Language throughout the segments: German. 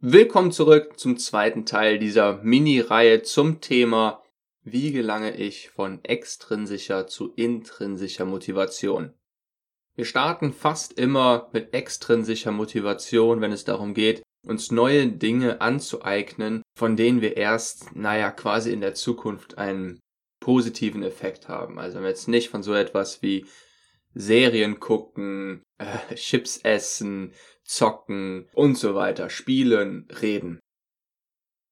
Willkommen zurück zum zweiten Teil dieser Mini-Reihe zum Thema Wie gelange ich von extrinsischer zu intrinsischer Motivation? Wir starten fast immer mit extrinsischer Motivation, wenn es darum geht, uns neue Dinge anzueignen, von denen wir erst, naja, quasi in der Zukunft einen positiven Effekt haben. Also wenn wir jetzt nicht von so etwas wie Serien gucken, äh, Chips essen, zocken und so weiter, spielen, reden.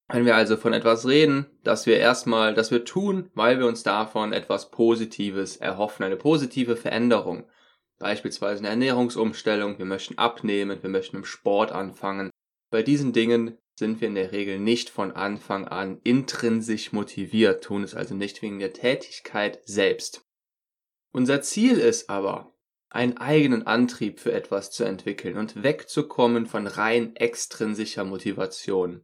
Wenn wir also von etwas reden, dass wir erstmal, dass wir tun, weil wir uns davon etwas Positives erhoffen, eine positive Veränderung. Beispielsweise eine Ernährungsumstellung, wir möchten abnehmen, wir möchten im Sport anfangen. Bei diesen Dingen sind wir in der Regel nicht von Anfang an intrinsisch motiviert, tun es also nicht wegen der Tätigkeit selbst. Unser Ziel ist aber, einen eigenen Antrieb für etwas zu entwickeln und wegzukommen von rein extrinsischer Motivation.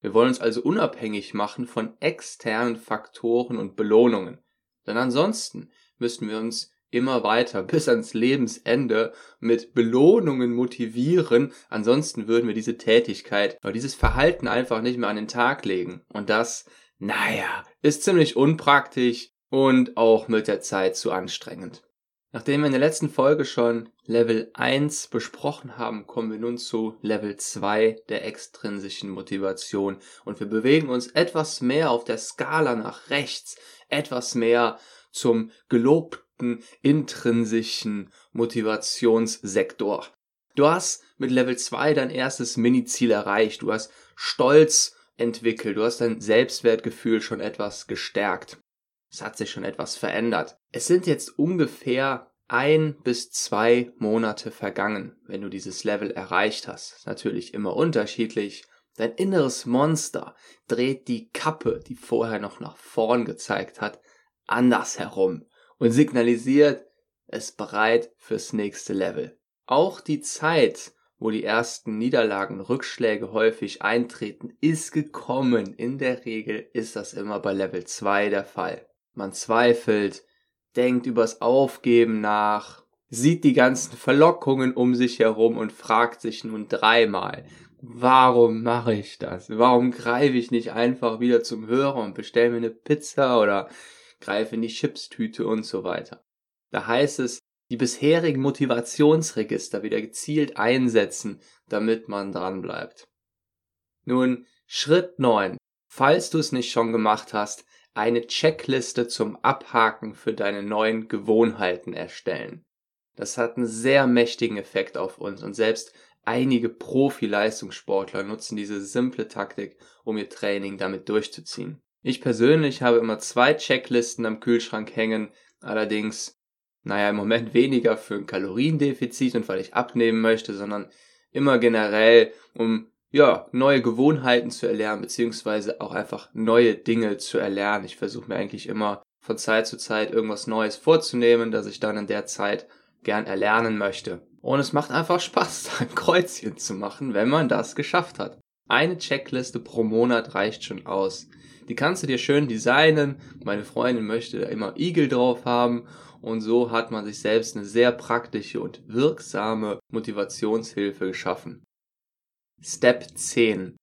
Wir wollen uns also unabhängig machen von externen Faktoren und Belohnungen. Denn ansonsten müssten wir uns immer weiter bis ans Lebensende mit Belohnungen motivieren. Ansonsten würden wir diese Tätigkeit oder dieses Verhalten einfach nicht mehr an den Tag legen. Und das, naja, ist ziemlich unpraktisch und auch mit der Zeit zu anstrengend. Nachdem wir in der letzten Folge schon Level 1 besprochen haben, kommen wir nun zu Level 2 der extrinsischen Motivation und wir bewegen uns etwas mehr auf der Skala nach rechts, etwas mehr zum gelobten intrinsischen Motivationssektor. Du hast mit Level 2 dein erstes Mini-Ziel erreicht, du hast Stolz entwickelt, du hast dein Selbstwertgefühl schon etwas gestärkt. Es hat sich schon etwas verändert. Es sind jetzt ungefähr ein bis zwei Monate vergangen, wenn du dieses Level erreicht hast. Natürlich immer unterschiedlich. Dein inneres Monster dreht die Kappe, die vorher noch nach vorn gezeigt hat, anders herum und signalisiert, es bereit fürs nächste Level. Auch die Zeit, wo die ersten Niederlagen, Rückschläge häufig eintreten, ist gekommen. In der Regel ist das immer bei Level 2 der Fall. Man zweifelt, denkt übers Aufgeben nach, sieht die ganzen Verlockungen um sich herum und fragt sich nun dreimal, warum mache ich das? Warum greife ich nicht einfach wieder zum Hörer und bestelle mir eine Pizza oder greife in die Chipstüte und so weiter? Da heißt es, die bisherigen Motivationsregister wieder gezielt einsetzen, damit man dran bleibt. Nun, Schritt 9. Falls du es nicht schon gemacht hast, eine Checkliste zum Abhaken für deine neuen Gewohnheiten erstellen. Das hat einen sehr mächtigen Effekt auf uns und selbst einige Profi-Leistungssportler nutzen diese simple Taktik, um ihr Training damit durchzuziehen. Ich persönlich habe immer zwei Checklisten am Kühlschrank hängen, allerdings, naja, im Moment weniger für ein Kaloriendefizit und weil ich abnehmen möchte, sondern immer generell, um ja, neue Gewohnheiten zu erlernen, beziehungsweise auch einfach neue Dinge zu erlernen. Ich versuche mir eigentlich immer von Zeit zu Zeit irgendwas Neues vorzunehmen, das ich dann in der Zeit gern erlernen möchte. Und es macht einfach Spaß, ein Kreuzchen zu machen, wenn man das geschafft hat. Eine Checkliste pro Monat reicht schon aus. Die kannst du dir schön designen. Meine Freundin möchte da immer Igel drauf haben. Und so hat man sich selbst eine sehr praktische und wirksame Motivationshilfe geschaffen. Step 10.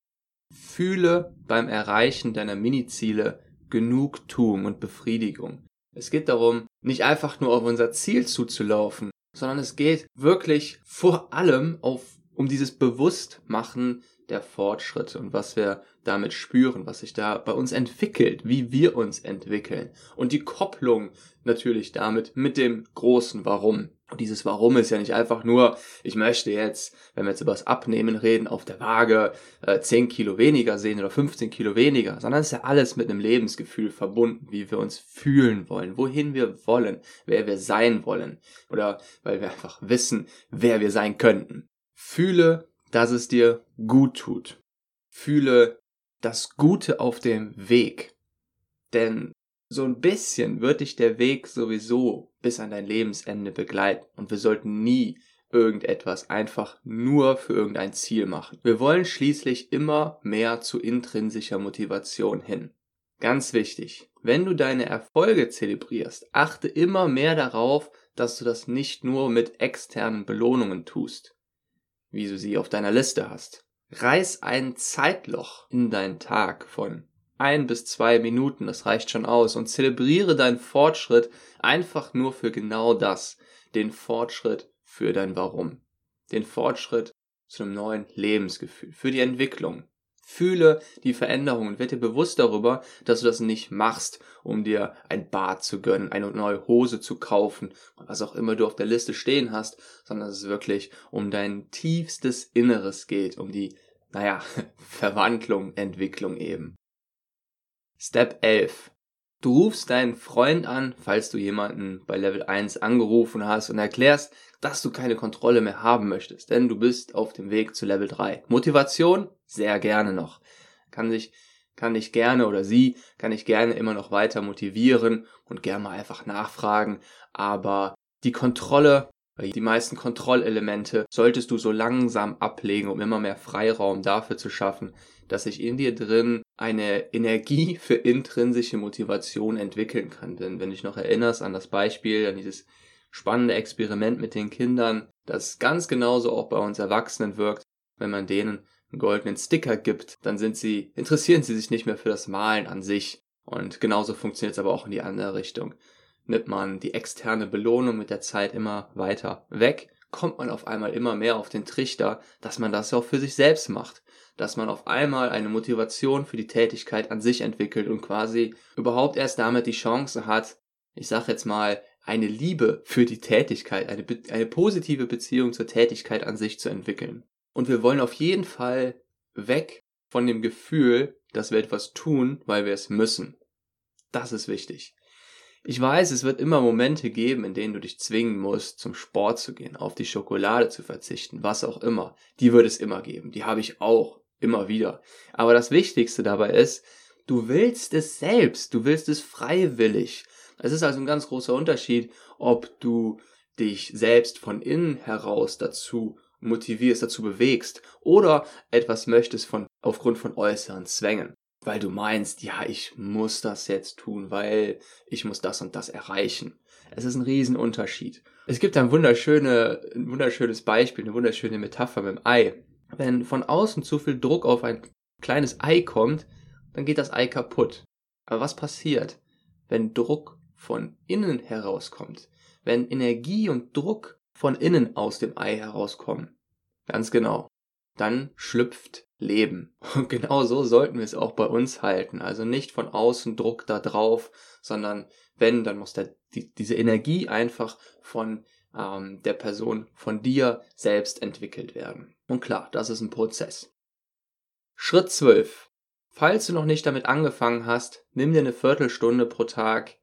Fühle beim Erreichen deiner Mini-Ziele Genugtuung und Befriedigung. Es geht darum, nicht einfach nur auf unser Ziel zuzulaufen, sondern es geht wirklich vor allem auf, um dieses Bewusstmachen der Fortschritte und was wir damit spüren, was sich da bei uns entwickelt, wie wir uns entwickeln und die Kopplung natürlich damit mit dem großen Warum. Und dieses Warum ist ja nicht einfach nur, ich möchte jetzt, wenn wir jetzt über das Abnehmen reden, auf der Waage äh, 10 Kilo weniger sehen oder 15 Kilo weniger, sondern es ist ja alles mit einem Lebensgefühl verbunden, wie wir uns fühlen wollen, wohin wir wollen, wer wir sein wollen oder weil wir einfach wissen, wer wir sein könnten. Fühle, dass es dir gut tut. Fühle, das Gute auf dem Weg. Denn so ein bisschen wird dich der Weg sowieso bis an dein Lebensende begleiten und wir sollten nie irgendetwas einfach nur für irgendein Ziel machen. Wir wollen schließlich immer mehr zu intrinsischer Motivation hin. Ganz wichtig, wenn du deine Erfolge zelebrierst, achte immer mehr darauf, dass du das nicht nur mit externen Belohnungen tust, wie du sie auf deiner Liste hast. Reiß ein Zeitloch in deinen Tag von ein bis zwei Minuten, das reicht schon aus, und zelebriere deinen Fortschritt einfach nur für genau das, den Fortschritt für dein Warum, den Fortschritt zu einem neuen Lebensgefühl, für die Entwicklung. Fühle die Veränderung und werde dir bewusst darüber, dass du das nicht machst, um dir ein Bad zu gönnen, eine neue Hose zu kaufen, was auch immer du auf der Liste stehen hast, sondern dass es wirklich um dein tiefstes Inneres geht, um die, naja, Verwandlung, Entwicklung eben. Step 11. Du rufst deinen Freund an, falls du jemanden bei Level 1 angerufen hast und erklärst, dass du keine Kontrolle mehr haben möchtest, denn du bist auf dem Weg zu Level 3. Motivation? Sehr gerne noch. Kann sich, kann dich gerne oder sie kann ich gerne immer noch weiter motivieren und gerne mal einfach nachfragen, aber die Kontrolle die meisten Kontrollelemente solltest du so langsam ablegen, um immer mehr Freiraum dafür zu schaffen, dass sich in dir drin eine Energie für intrinsische Motivation entwickeln kann. Denn wenn du dich noch erinnerst an das Beispiel, an dieses spannende Experiment mit den Kindern, das ganz genauso auch bei uns Erwachsenen wirkt, wenn man denen einen goldenen Sticker gibt, dann sind sie, interessieren sie sich nicht mehr für das Malen an sich. Und genauso funktioniert es aber auch in die andere Richtung. Nimmt man die externe Belohnung mit der Zeit immer weiter weg, kommt man auf einmal immer mehr auf den Trichter, dass man das auch für sich selbst macht dass man auf einmal eine Motivation für die Tätigkeit an sich entwickelt und quasi überhaupt erst damit die Chance hat, ich sag jetzt mal, eine Liebe für die Tätigkeit, eine, eine positive Beziehung zur Tätigkeit an sich zu entwickeln. Und wir wollen auf jeden Fall weg von dem Gefühl, dass wir etwas tun, weil wir es müssen. Das ist wichtig. Ich weiß, es wird immer Momente geben, in denen du dich zwingen musst, zum Sport zu gehen, auf die Schokolade zu verzichten, was auch immer. Die wird es immer geben. Die habe ich auch immer wieder. Aber das Wichtigste dabei ist, du willst es selbst, du willst es freiwillig. Es ist also ein ganz großer Unterschied, ob du dich selbst von innen heraus dazu motivierst, dazu bewegst oder etwas möchtest von aufgrund von äußeren Zwängen, weil du meinst, ja, ich muss das jetzt tun, weil ich muss das und das erreichen. Es ist ein Riesenunterschied. Es gibt ein, wunderschöne, ein wunderschönes Beispiel, eine wunderschöne Metapher mit dem Ei wenn von außen zu viel Druck auf ein kleines Ei kommt, dann geht das Ei kaputt. Aber was passiert, wenn Druck von innen herauskommt? Wenn Energie und Druck von innen aus dem Ei herauskommen? Ganz genau. Dann schlüpft Leben. Und genau so sollten wir es auch bei uns halten. Also nicht von außen Druck da drauf, sondern wenn, dann muss der, die, diese Energie einfach von ähm, der Person, von dir selbst entwickelt werden. Und klar, das ist ein Prozess. Schritt 12. Falls du noch nicht damit angefangen hast, nimm dir eine Viertelstunde pro Tag,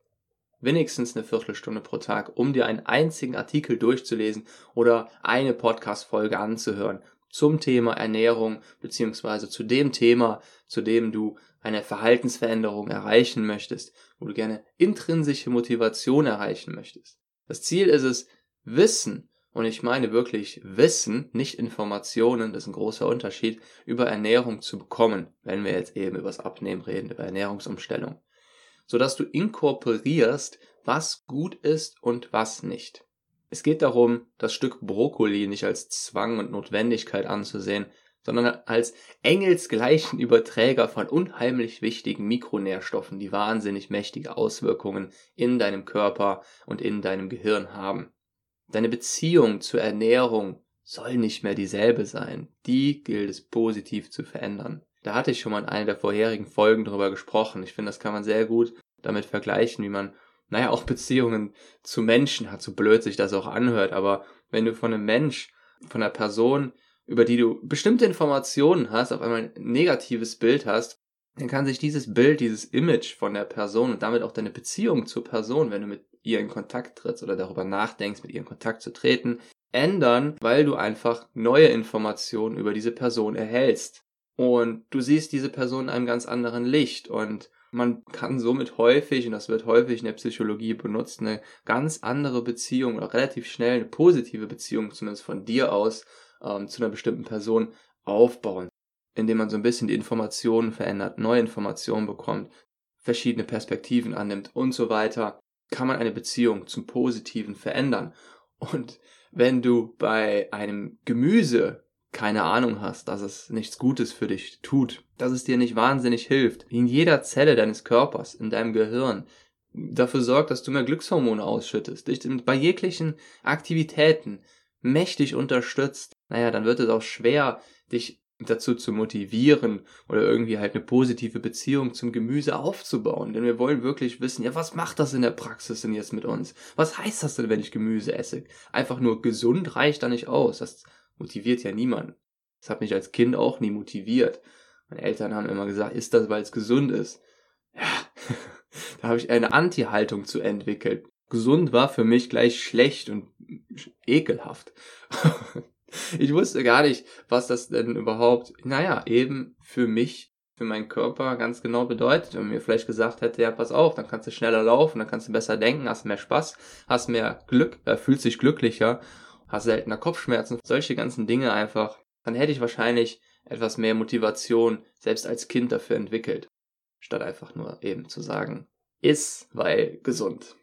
wenigstens eine Viertelstunde pro Tag, um dir einen einzigen Artikel durchzulesen oder eine Podcast-Folge anzuhören zum Thema Ernährung beziehungsweise zu dem Thema, zu dem du eine Verhaltensveränderung erreichen möchtest, wo du gerne intrinsische Motivation erreichen möchtest. Das Ziel ist es, Wissen und ich meine wirklich Wissen, nicht Informationen, das ist ein großer Unterschied, über Ernährung zu bekommen, wenn wir jetzt eben über das Abnehmen reden, über Ernährungsumstellung. Sodass du inkorporierst, was gut ist und was nicht. Es geht darum, das Stück Brokkoli nicht als Zwang und Notwendigkeit anzusehen, sondern als engelsgleichen Überträger von unheimlich wichtigen Mikronährstoffen, die wahnsinnig mächtige Auswirkungen in deinem Körper und in deinem Gehirn haben. Deine Beziehung zur Ernährung soll nicht mehr dieselbe sein. Die gilt es positiv zu verändern. Da hatte ich schon mal in einer der vorherigen Folgen drüber gesprochen. Ich finde, das kann man sehr gut damit vergleichen, wie man, naja, auch Beziehungen zu Menschen hat, so blöd sich das auch anhört. Aber wenn du von einem Mensch, von einer Person, über die du bestimmte Informationen hast, auf einmal ein negatives Bild hast, dann kann sich dieses Bild, dieses Image von der Person und damit auch deine Beziehung zur Person, wenn du mit ihr in Kontakt trittst oder darüber nachdenkst, mit ihr in Kontakt zu treten, ändern, weil du einfach neue Informationen über diese Person erhältst. und du siehst diese Person in einem ganz anderen Licht und man kann somit häufig, und das wird häufig in der Psychologie benutzt, eine ganz andere Beziehung oder relativ schnell eine positive Beziehung, zumindest von dir aus, ähm, zu einer bestimmten Person aufbauen, indem man so ein bisschen die Informationen verändert, neue Informationen bekommt, verschiedene Perspektiven annimmt und so weiter, kann man eine Beziehung zum Positiven verändern. Und wenn du bei einem Gemüse keine Ahnung hast, dass es nichts Gutes für dich tut, dass es dir nicht wahnsinnig hilft, in jeder Zelle deines Körpers, in deinem Gehirn, dafür sorgt, dass du mehr Glückshormone ausschüttest, dich bei jeglichen Aktivitäten mächtig unterstützt, naja, dann wird es auch schwer, dich dazu zu motivieren oder irgendwie halt eine positive Beziehung zum Gemüse aufzubauen. Denn wir wollen wirklich wissen, ja, was macht das in der Praxis denn jetzt mit uns? Was heißt das denn, wenn ich Gemüse esse? Einfach nur gesund reicht da nicht aus. Das motiviert ja niemanden. Das hat mich als Kind auch nie motiviert. Meine Eltern haben immer gesagt, ist das, weil es gesund ist? Ja, da habe ich eine Anti-Haltung zu entwickelt. Gesund war für mich gleich schlecht und ekelhaft. ich wusste gar nicht, was das denn überhaupt, naja, eben für mich, für meinen Körper ganz genau bedeutet. Wenn mir vielleicht gesagt hätte, ja, pass auf, dann kannst du schneller laufen, dann kannst du besser denken, hast mehr Spaß, hast mehr Glück, äh, fühlst dich glücklicher hast seltener Kopfschmerzen, solche ganzen Dinge einfach, dann hätte ich wahrscheinlich etwas mehr Motivation selbst als Kind dafür entwickelt, statt einfach nur eben zu sagen, ist, weil gesund.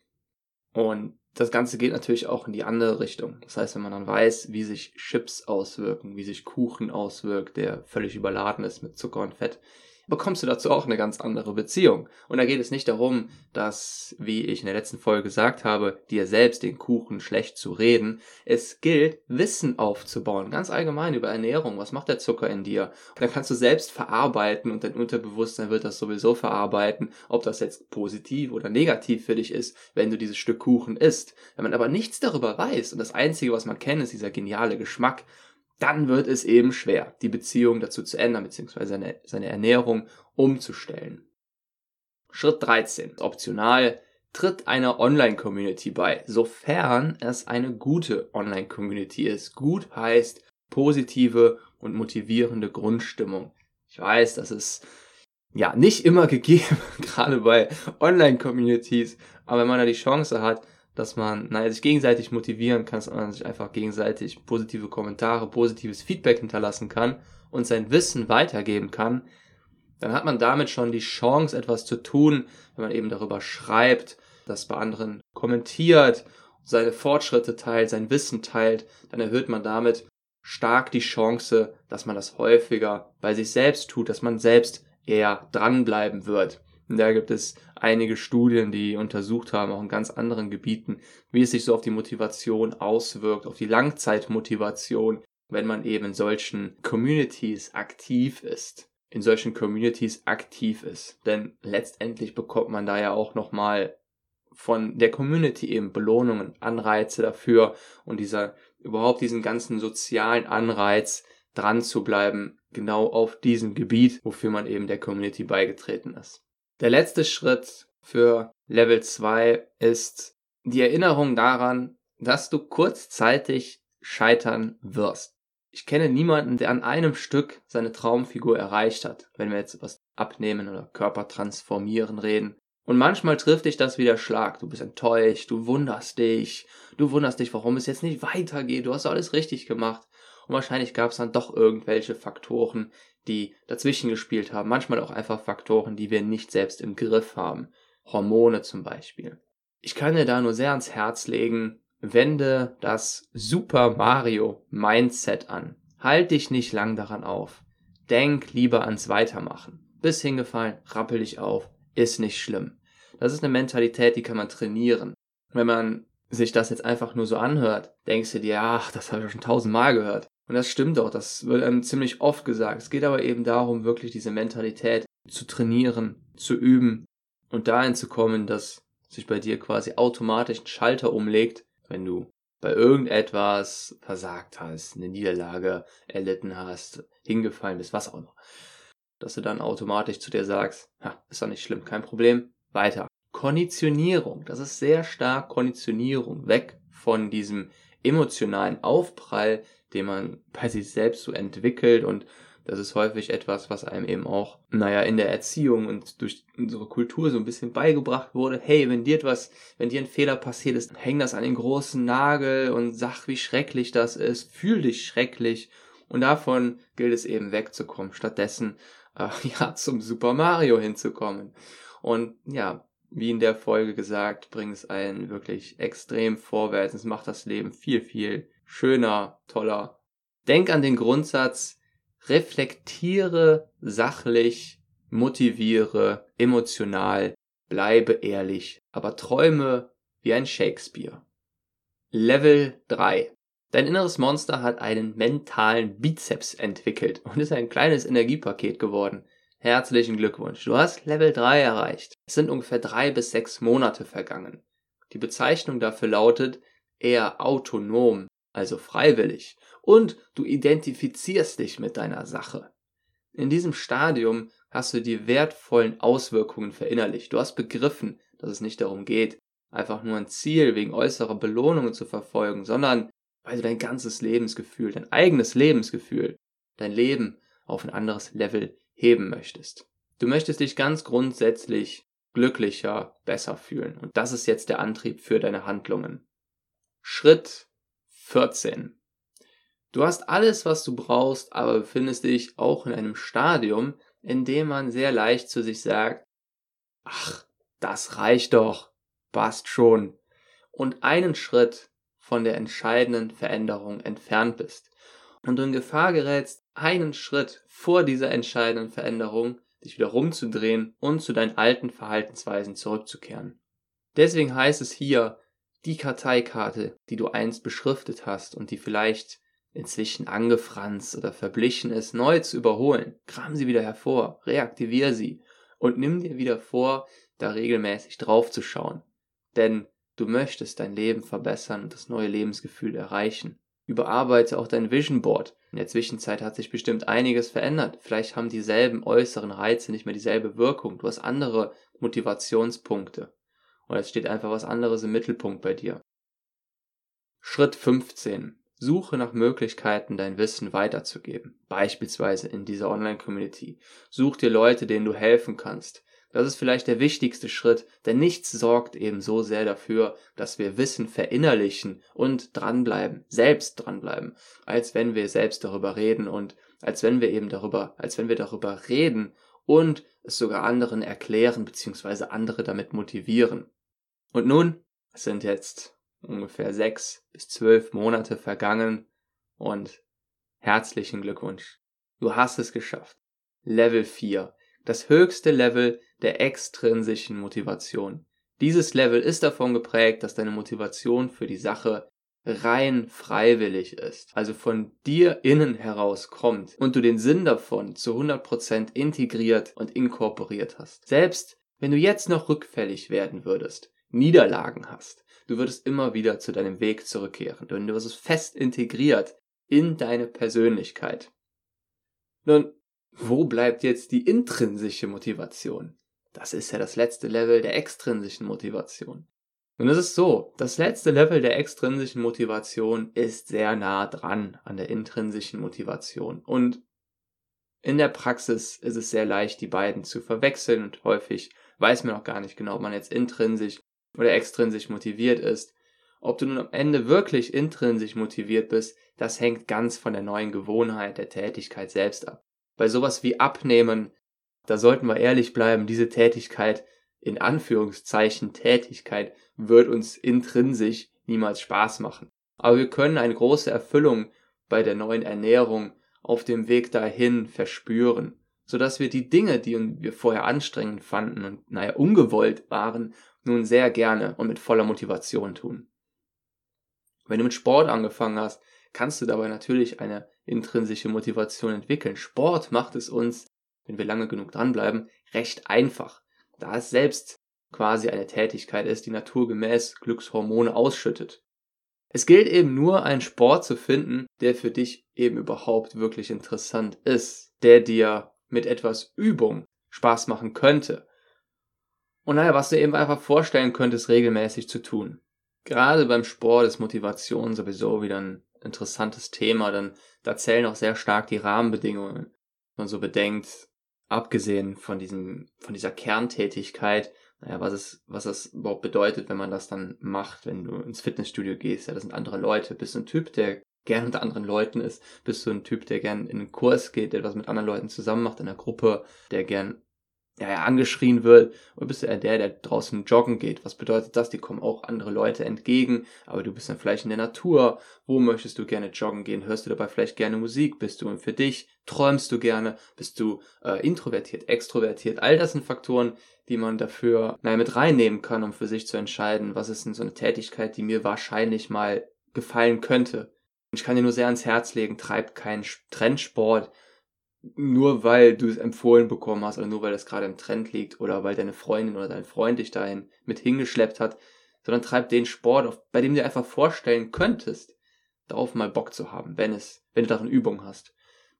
Und das Ganze geht natürlich auch in die andere Richtung. Das heißt, wenn man dann weiß, wie sich Chips auswirken, wie sich Kuchen auswirkt, der völlig überladen ist mit Zucker und Fett, bekommst du dazu auch eine ganz andere Beziehung. Und da geht es nicht darum, dass, wie ich in der letzten Folge gesagt habe, dir selbst den Kuchen schlecht zu reden. Es gilt, Wissen aufzubauen, ganz allgemein über Ernährung. Was macht der Zucker in dir? Und dann kannst du selbst verarbeiten und dein Unterbewusstsein wird das sowieso verarbeiten, ob das jetzt positiv oder negativ für dich ist, wenn du dieses Stück Kuchen isst. Wenn man aber nichts darüber weiß und das Einzige, was man kennt, ist dieser geniale Geschmack, dann wird es eben schwer, die Beziehung dazu zu ändern, beziehungsweise seine, seine Ernährung umzustellen. Schritt 13. Optional tritt einer Online-Community bei, sofern es eine gute Online-Community ist. Gut heißt positive und motivierende Grundstimmung. Ich weiß, das ist ja nicht immer gegeben, gerade bei Online-Communities, aber wenn man da die Chance hat, dass man naja, sich gegenseitig motivieren kann, dass man sich einfach gegenseitig positive Kommentare, positives Feedback hinterlassen kann und sein Wissen weitergeben kann, dann hat man damit schon die Chance, etwas zu tun, wenn man eben darüber schreibt, das bei anderen kommentiert, seine Fortschritte teilt, sein Wissen teilt, dann erhöht man damit stark die Chance, dass man das häufiger bei sich selbst tut, dass man selbst eher dranbleiben wird. Und da gibt es einige Studien, die untersucht haben, auch in ganz anderen Gebieten, wie es sich so auf die Motivation auswirkt, auf die Langzeitmotivation, wenn man eben in solchen Communities aktiv ist. In solchen Communities aktiv ist. Denn letztendlich bekommt man da ja auch nochmal von der Community eben Belohnungen, Anreize dafür und dieser, überhaupt diesen ganzen sozialen Anreiz, dran zu bleiben, genau auf diesem Gebiet, wofür man eben der Community beigetreten ist. Der letzte Schritt für Level 2 ist die Erinnerung daran, dass du kurzzeitig scheitern wirst. Ich kenne niemanden, der an einem Stück seine Traumfigur erreicht hat, wenn wir jetzt was abnehmen oder Körper transformieren reden. Und manchmal trifft dich das wie der Schlag. Du bist enttäuscht, du wunderst dich, du wunderst dich, warum es jetzt nicht weitergeht, du hast alles richtig gemacht. Und wahrscheinlich gab es dann doch irgendwelche Faktoren, die dazwischen gespielt haben. Manchmal auch einfach Faktoren, die wir nicht selbst im Griff haben. Hormone zum Beispiel. Ich kann dir da nur sehr ans Herz legen, wende das Super Mario Mindset an. Halt dich nicht lang daran auf. Denk lieber ans Weitermachen. Bist hingefallen, rappel dich auf. Ist nicht schlimm. Das ist eine Mentalität, die kann man trainieren. Wenn man sich das jetzt einfach nur so anhört, denkst du dir, ach, das habe ich schon tausendmal gehört. Und das stimmt auch, das wird einem ziemlich oft gesagt. Es geht aber eben darum, wirklich diese Mentalität zu trainieren, zu üben und dahin zu kommen, dass sich bei dir quasi automatisch ein Schalter umlegt, wenn du bei irgendetwas versagt hast, eine Niederlage erlitten hast, hingefallen bist, was auch immer. Dass du dann automatisch zu dir sagst, ha, ist doch nicht schlimm, kein Problem, weiter. Konditionierung, das ist sehr stark Konditionierung, weg von diesem emotionalen Aufprall, den man bei sich selbst so entwickelt und Das ist häufig etwas, was einem eben auch, naja, in der Erziehung und durch unsere Kultur so ein bisschen beigebracht wurde. Hey, wenn dir etwas, wenn dir ein Fehler passiert ist, häng das an den großen Nagel und sag, wie schrecklich das ist, fühl dich schrecklich. Und davon gilt es eben wegzukommen, stattdessen, äh, ja, zum Super Mario hinzukommen. Und ja, wie in der Folge gesagt, bringt es einen wirklich extrem vorwärts. Es macht das Leben viel, viel schöner, toller. Denk an den Grundsatz, reflektiere sachlich, motiviere emotional, bleibe ehrlich, aber träume wie ein Shakespeare. Level 3. Dein inneres Monster hat einen mentalen Bizeps entwickelt und ist ein kleines Energiepaket geworden. Herzlichen Glückwunsch. Du hast Level 3 erreicht. Es sind ungefähr drei bis sechs Monate vergangen. Die Bezeichnung dafür lautet eher autonom, also freiwillig und du identifizierst dich mit deiner Sache. In diesem Stadium hast du die wertvollen Auswirkungen verinnerlicht. Du hast begriffen, dass es nicht darum geht, einfach nur ein Ziel wegen äußerer Belohnungen zu verfolgen, sondern weil du dein ganzes Lebensgefühl, dein eigenes Lebensgefühl, dein Leben auf ein anderes Level heben möchtest. Du möchtest dich ganz grundsätzlich glücklicher, besser fühlen. Und das ist jetzt der Antrieb für deine Handlungen. Schritt 14. Du hast alles, was du brauchst, aber befindest dich auch in einem Stadium, in dem man sehr leicht zu sich sagt, ach, das reicht doch, passt schon, und einen Schritt von der entscheidenden Veränderung entfernt bist und du in Gefahr gerätst, einen Schritt vor dieser entscheidenden Veränderung dich wieder rumzudrehen und zu deinen alten Verhaltensweisen zurückzukehren. Deswegen heißt es hier, die Karteikarte, die du einst beschriftet hast und die vielleicht inzwischen angefranst oder verblichen ist, neu zu überholen. Kram sie wieder hervor, reaktivier sie und nimm dir wieder vor, da regelmäßig drauf zu schauen. Denn du möchtest dein Leben verbessern und das neue Lebensgefühl erreichen. Überarbeite auch dein Vision Board. In der Zwischenzeit hat sich bestimmt einiges verändert. Vielleicht haben dieselben äußeren Reize nicht mehr dieselbe Wirkung. Du hast andere Motivationspunkte. Oder es steht einfach was anderes im Mittelpunkt bei dir. Schritt 15. Suche nach Möglichkeiten, dein Wissen weiterzugeben. Beispielsweise in dieser Online-Community. Such dir Leute, denen du helfen kannst. Das ist vielleicht der wichtigste Schritt, denn nichts sorgt eben so sehr dafür, dass wir Wissen verinnerlichen und dranbleiben, selbst dranbleiben, als wenn wir selbst darüber reden und als wenn wir eben darüber, als wenn wir darüber reden und es sogar anderen erklären bzw. andere damit motivieren. Und nun, sind jetzt ungefähr sechs bis zwölf Monate vergangen und herzlichen Glückwunsch. Du hast es geschafft. Level 4. Das höchste Level der extrinsischen Motivation. Dieses Level ist davon geprägt, dass deine Motivation für die Sache rein freiwillig ist, also von dir innen heraus kommt und du den Sinn davon zu 100% integriert und inkorporiert hast. Selbst wenn du jetzt noch rückfällig werden würdest, Niederlagen hast, Du würdest immer wieder zu deinem Weg zurückkehren, denn du wirst es fest integriert in deine Persönlichkeit. Nun, wo bleibt jetzt die intrinsische Motivation? Das ist ja das letzte Level der extrinsischen Motivation. Und es ist so, das letzte Level der extrinsischen Motivation ist sehr nah dran an der intrinsischen Motivation. Und in der Praxis ist es sehr leicht, die beiden zu verwechseln und häufig weiß man auch gar nicht genau, ob man jetzt intrinsisch oder extrinsisch motiviert ist. Ob du nun am Ende wirklich intrinsisch motiviert bist, das hängt ganz von der neuen Gewohnheit der Tätigkeit selbst ab. Bei sowas wie Abnehmen, da sollten wir ehrlich bleiben, diese Tätigkeit, in Anführungszeichen Tätigkeit, wird uns intrinsisch niemals Spaß machen. Aber wir können eine große Erfüllung bei der neuen Ernährung auf dem Weg dahin verspüren, sodass wir die Dinge, die wir vorher anstrengend fanden und naja ungewollt waren, nun sehr gerne und mit voller Motivation tun. Wenn du mit Sport angefangen hast, kannst du dabei natürlich eine intrinsische Motivation entwickeln. Sport macht es uns, wenn wir lange genug dranbleiben, recht einfach, da es selbst quasi eine Tätigkeit ist, die naturgemäß Glückshormone ausschüttet. Es gilt eben nur, einen Sport zu finden, der für dich eben überhaupt wirklich interessant ist, der dir mit etwas Übung Spaß machen könnte und naja, was du eben einfach vorstellen könntest, regelmäßig zu tun. Gerade beim Sport ist Motivation sowieso wieder ein interessantes Thema, denn da zählen auch sehr stark die Rahmenbedingungen. man so bedenkt, abgesehen von diesem, von dieser Kerntätigkeit, naja, was es, was das überhaupt bedeutet, wenn man das dann macht, wenn du ins Fitnessstudio gehst, ja, das sind andere Leute, bist du ein Typ, der gern unter anderen Leuten ist, bist du ein Typ, der gern in einen Kurs geht, der was mit anderen Leuten zusammen macht, in einer Gruppe, der gern ja, ja, angeschrien wird, oder bist du eher der, der draußen joggen geht? Was bedeutet das? Die kommen auch andere Leute entgegen, aber du bist dann vielleicht in der Natur. Wo möchtest du gerne joggen gehen? Hörst du dabei vielleicht gerne Musik? Bist du für dich? Träumst du gerne? Bist du äh, introvertiert, extrovertiert? All das sind Faktoren, die man dafür naja, mit reinnehmen kann, um für sich zu entscheiden, was ist denn so eine Tätigkeit, die mir wahrscheinlich mal gefallen könnte. Und ich kann dir nur sehr ans Herz legen, treib keinen Trendsport, nur weil du es empfohlen bekommen hast oder nur weil das gerade im Trend liegt oder weil deine Freundin oder dein Freund dich dahin mit hingeschleppt hat, sondern treib den Sport, auf, bei dem du einfach vorstellen könntest, darauf mal Bock zu haben, wenn es, wenn du darin Übung hast.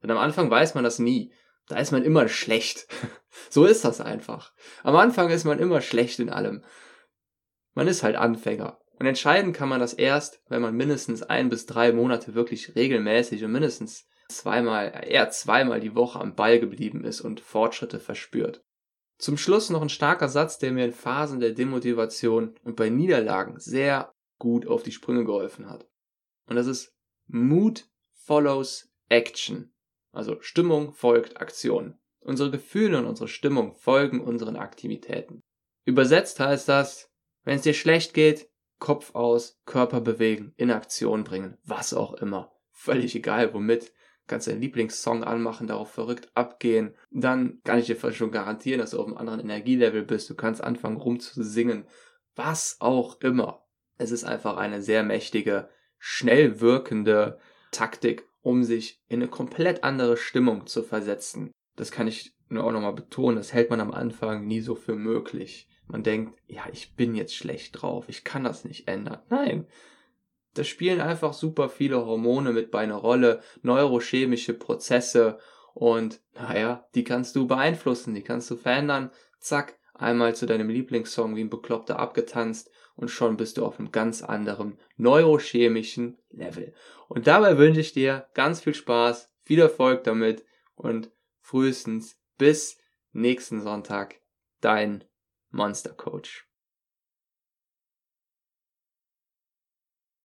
Denn am Anfang weiß man das nie. Da ist man immer schlecht. so ist das einfach. Am Anfang ist man immer schlecht in allem. Man ist halt Anfänger. Und entscheiden kann man das erst, wenn man mindestens ein bis drei Monate wirklich regelmäßig und mindestens zweimal, eher zweimal die Woche am Ball geblieben ist und Fortschritte verspürt. Zum Schluss noch ein starker Satz, der mir in Phasen der Demotivation und bei Niederlagen sehr gut auf die Sprünge geholfen hat. Und das ist Mood follows Action. Also Stimmung folgt Aktion. Unsere Gefühle und unsere Stimmung folgen unseren Aktivitäten. Übersetzt heißt das, wenn es dir schlecht geht, Kopf aus, Körper bewegen, in Aktion bringen, was auch immer. Völlig egal womit kannst deinen Lieblingssong anmachen, darauf verrückt abgehen. Dann kann ich dir schon garantieren, dass du auf einem anderen Energielevel bist. Du kannst anfangen rumzusingen. Was auch immer. Es ist einfach eine sehr mächtige, schnell wirkende Taktik, um sich in eine komplett andere Stimmung zu versetzen. Das kann ich nur auch nochmal betonen. Das hält man am Anfang nie so für möglich. Man denkt, ja, ich bin jetzt schlecht drauf. Ich kann das nicht ändern. Nein. Da spielen einfach super viele Hormone mit bei einer Rolle, neurochemische Prozesse und naja, die kannst du beeinflussen, die kannst du verändern. Zack, einmal zu deinem Lieblingssong wie ein Bekloppter abgetanzt und schon bist du auf einem ganz anderen neurochemischen Level. Und dabei wünsche ich dir ganz viel Spaß, viel Erfolg damit und frühestens bis nächsten Sonntag dein Monster Coach.